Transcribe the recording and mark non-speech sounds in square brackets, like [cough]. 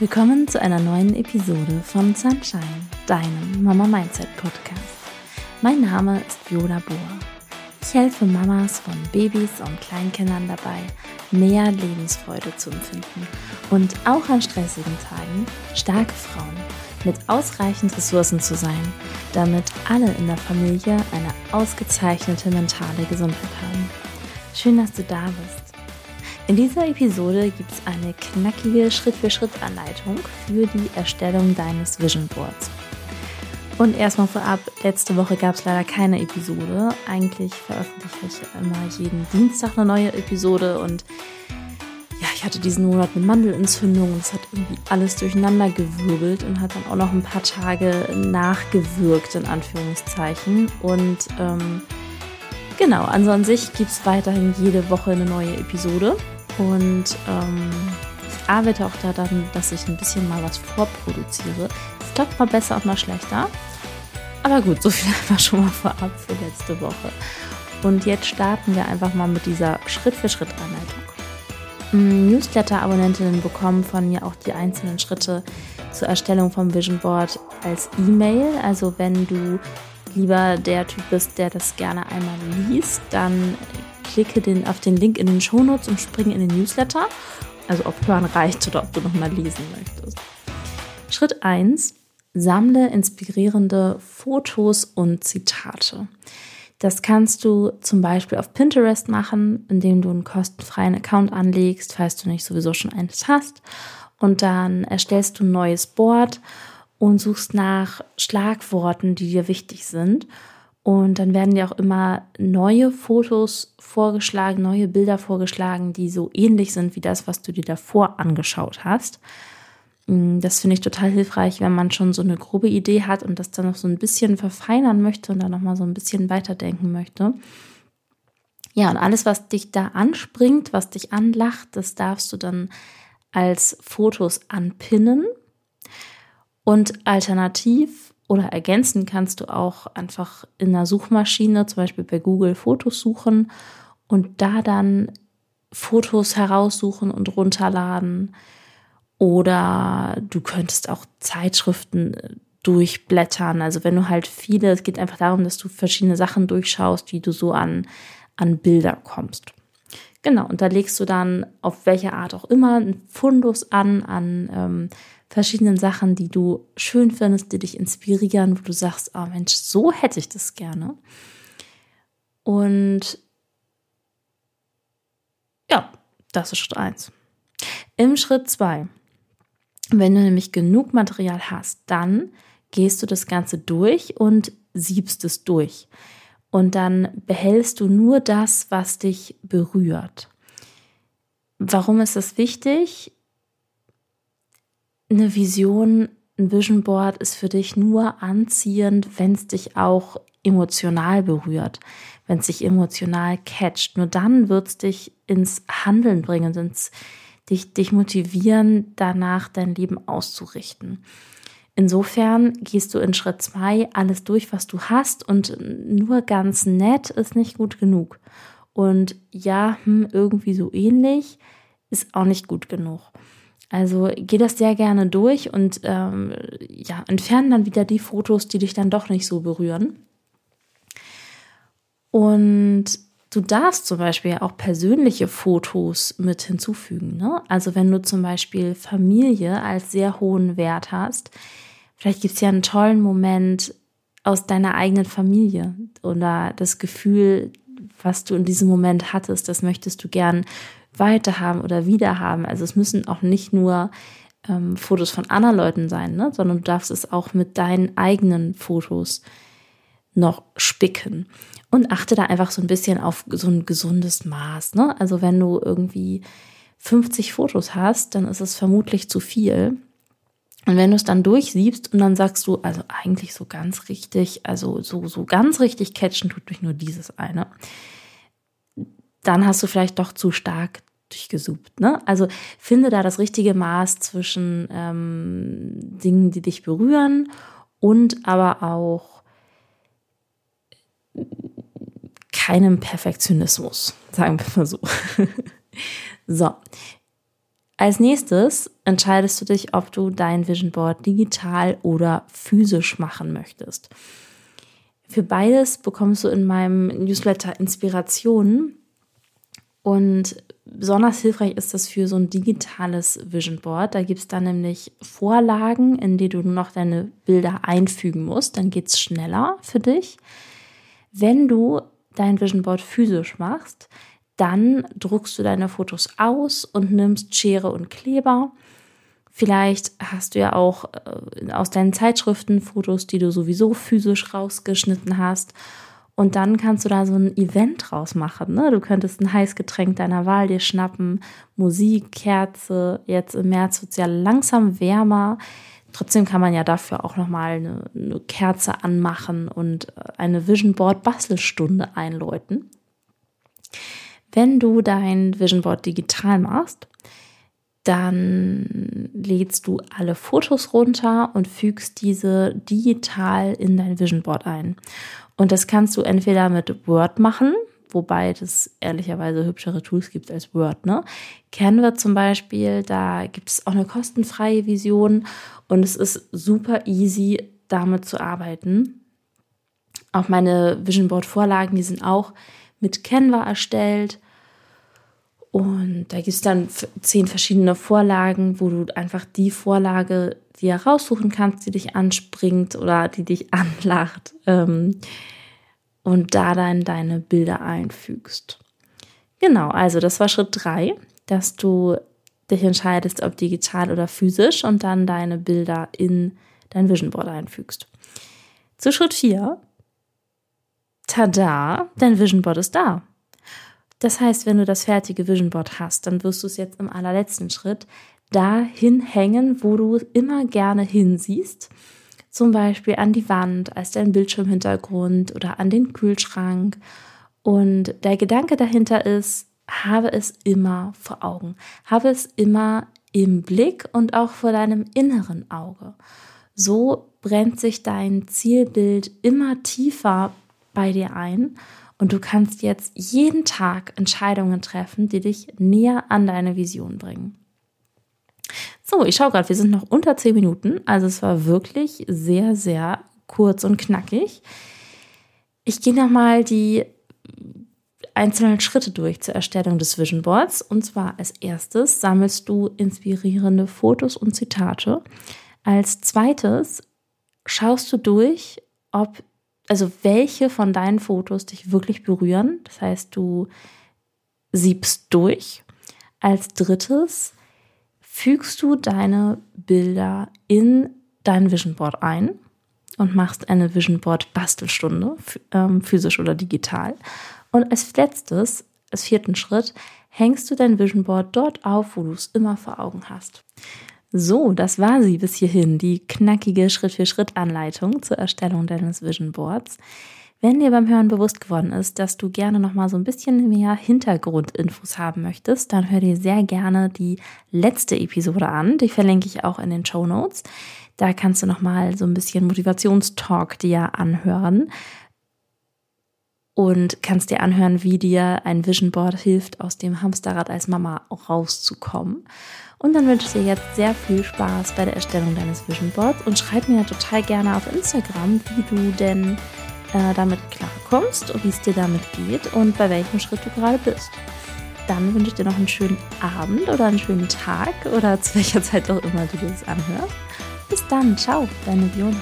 Willkommen zu einer neuen Episode von Sunshine, deinem Mama Mindset Podcast. Mein Name ist Viola Bohr. Ich helfe Mamas von Babys und Kleinkindern dabei, mehr Lebensfreude zu empfinden und auch an stressigen Tagen starke Frauen mit ausreichend Ressourcen zu sein, damit alle in der Familie eine ausgezeichnete mentale Gesundheit haben. Schön, dass du da bist. In dieser Episode gibt es eine knackige Schritt-für-Schritt-Anleitung für die Erstellung deines Vision Boards. Und erstmal vorab, letzte Woche gab es leider keine Episode. Eigentlich veröffentliche ich immer jeden Dienstag eine neue Episode und ja, ich hatte diesen Monat eine Mandelentzündung und es hat irgendwie alles durcheinander gewirbelt und hat dann auch noch ein paar Tage nachgewirkt, in Anführungszeichen. Und ähm, genau, also an sich gibt es weiterhin jede Woche eine neue Episode. Und ähm, ich arbeite auch daran, dass ich ein bisschen mal was vorproduziere. Es klappt mal besser und mal schlechter. Aber gut, so viel [laughs] einfach schon mal vorab für letzte Woche. Und jetzt starten wir einfach mal mit dieser Schritt-für-Schritt-Anleitung. Mm, Newsletter-Abonnentinnen bekommen von mir auch die einzelnen Schritte zur Erstellung vom Vision Board als E-Mail. Also wenn du lieber der Typ bist, der das gerne einmal liest, dann klicke den, auf den Link in den Shownotes und springe in den Newsletter. Also ob hören reicht oder ob du nochmal lesen möchtest. Schritt 1. Sammle inspirierende Fotos und Zitate. Das kannst du zum Beispiel auf Pinterest machen, indem du einen kostenfreien Account anlegst, falls du nicht sowieso schon eines hast. Und dann erstellst du ein neues Board und suchst nach Schlagworten, die dir wichtig sind und dann werden dir auch immer neue Fotos vorgeschlagen, neue Bilder vorgeschlagen, die so ähnlich sind wie das, was du dir davor angeschaut hast. Mm, das finde ich total hilfreich, wenn man schon so eine grobe Idee hat und das dann noch so ein bisschen verfeinern möchte und dann nochmal so ein bisschen weiterdenken möchte. Ja, und alles, was dich da anspringt, was dich anlacht, das darfst du dann als Fotos anpinnen. Und alternativ oder ergänzen kannst du auch einfach in einer Suchmaschine, zum Beispiel bei Google, Fotos suchen und da dann Fotos heraussuchen und runterladen. Oder du könntest auch Zeitschriften äh, durchblättern. Also wenn du halt viele, es geht einfach darum, dass du verschiedene Sachen durchschaust, wie du so an, an Bilder kommst. Genau, und da legst du dann auf welche Art auch immer einen Fundus an, an ähm, verschiedenen Sachen, die du schön findest, die dich inspirieren, wo du sagst, oh Mensch, so hätte ich das gerne. Und ja, das ist Schritt 1. Im Schritt 2, wenn du nämlich genug Material hast, dann gehst du das Ganze durch und siebst es durch. Und dann behältst du nur das, was dich berührt. Warum ist das wichtig? Eine Vision, ein Vision Board ist für dich nur anziehend, wenn es dich auch emotional berührt, wenn es dich emotional catcht. Nur dann wird es dich ins Handeln bringen, ins, dich, dich motivieren, danach dein Leben auszurichten. Insofern gehst du in Schritt zwei alles durch, was du hast und nur ganz nett ist nicht gut genug. Und ja, hm, irgendwie so ähnlich ist auch nicht gut genug. Also geh das sehr gerne durch und ähm, ja, entferne dann wieder die Fotos, die dich dann doch nicht so berühren. Und du darfst zum Beispiel auch persönliche Fotos mit hinzufügen. Ne? Also wenn du zum Beispiel Familie als sehr hohen Wert hast, vielleicht gibt es ja einen tollen Moment aus deiner eigenen Familie oder das Gefühl, was du in diesem Moment hattest, das möchtest du gern weiterhaben oder wiederhaben. Also es müssen auch nicht nur ähm, Fotos von anderen Leuten sein, ne? sondern du darfst es auch mit deinen eigenen Fotos noch spicken. Und achte da einfach so ein bisschen auf so ein gesundes Maß. Ne? Also wenn du irgendwie 50 Fotos hast, dann ist es vermutlich zu viel. Und wenn du es dann durchsiebst und dann sagst du, also eigentlich so ganz richtig, also so, so ganz richtig catchen tut mich nur dieses eine, dann hast du vielleicht doch zu stark durchgesuppt. Ne? Also finde da das richtige Maß zwischen ähm, Dingen, die dich berühren und aber auch keinem Perfektionismus, sagen wir mal so. [laughs] so. Als nächstes entscheidest du dich, ob du dein Vision Board digital oder physisch machen möchtest. Für beides bekommst du in meinem Newsletter Inspirationen und besonders hilfreich ist das für so ein digitales Vision Board. Da gibt es dann nämlich Vorlagen, in die du noch deine Bilder einfügen musst. Dann geht es schneller für dich. Wenn du dein Vision Board physisch machst, dann druckst du deine Fotos aus und nimmst Schere und Kleber. Vielleicht hast du ja auch äh, aus deinen Zeitschriften Fotos, die du sowieso physisch rausgeschnitten hast und dann kannst du da so ein Event draus machen. Ne? Du könntest ein Heißgetränk deiner Wahl dir schnappen, Musik, Kerze. Jetzt im März wird es ja langsam wärmer. Trotzdem kann man ja dafür auch nochmal eine, eine Kerze anmachen und äh, eine Vision Board Bastelstunde einläuten. Wenn du dein Vision Board digital machst, dann lädst du alle Fotos runter und fügst diese digital in dein Vision Board ein. Und das kannst du entweder mit Word machen, wobei das ehrlicherweise hübschere Tools gibt als Word. Ne? Canva zum Beispiel, da gibt es auch eine kostenfreie Vision und es ist super easy, damit zu arbeiten. Auch meine Vision Board Vorlagen, die sind auch mit Canva erstellt. Und da gibt es dann zehn verschiedene Vorlagen, wo du einfach die Vorlage dir raussuchen kannst, die dich anspringt oder die dich [laughs] anlacht ähm, und da dann deine Bilder einfügst. Genau, also das war Schritt drei, dass du dich entscheidest, ob digital oder physisch und dann deine Bilder in dein Vision Board einfügst. Zu Schritt vier, tada, dein Vision Board ist da. Das heißt, wenn du das fertige Vision Board hast, dann wirst du es jetzt im allerletzten Schritt dahin hängen, wo du immer gerne hinsiehst. Zum Beispiel an die Wand als dein Bildschirmhintergrund oder an den Kühlschrank. Und der Gedanke dahinter ist, habe es immer vor Augen. Habe es immer im Blick und auch vor deinem inneren Auge. So brennt sich dein Zielbild immer tiefer bei dir ein und du kannst jetzt jeden Tag Entscheidungen treffen, die dich näher an deine Vision bringen. So, ich schaue gerade, wir sind noch unter zehn Minuten. Also es war wirklich sehr, sehr kurz und knackig. Ich gehe nochmal die einzelnen Schritte durch zur Erstellung des Vision Boards. Und zwar als erstes sammelst du inspirierende Fotos und Zitate. Als zweites schaust du durch, ob also welche von deinen Fotos dich wirklich berühren. Das heißt, du siebst durch. Als drittes fügst du deine Bilder in dein Vision Board ein und machst eine Vision Board Bastelstunde, ähm, physisch oder digital. Und als letztes, als vierten Schritt, hängst du dein Vision Board dort auf, wo du es immer vor Augen hast. So, das war sie bis hierhin, die knackige Schritt-für-Schritt-Anleitung zur Erstellung deines Vision Boards. Wenn dir beim Hören bewusst geworden ist, dass du gerne noch mal so ein bisschen mehr Hintergrundinfos haben möchtest, dann hör dir sehr gerne die letzte Episode an. Die verlinke ich auch in den Show Notes. Da kannst du noch mal so ein bisschen Motivationstalk dir anhören und kannst dir anhören, wie dir ein Vision Board hilft, aus dem Hamsterrad als Mama rauszukommen. Und dann wünsche ich dir jetzt sehr viel Spaß bei der Erstellung deines Vision Boards und schreib mir total gerne auf Instagram, wie du denn äh, damit klarkommst und wie es dir damit geht und bei welchem Schritt du gerade bist. Dann wünsche ich dir noch einen schönen Abend oder einen schönen Tag oder zu welcher Zeit auch immer du das anhörst. Bis dann, ciao, deine Viola.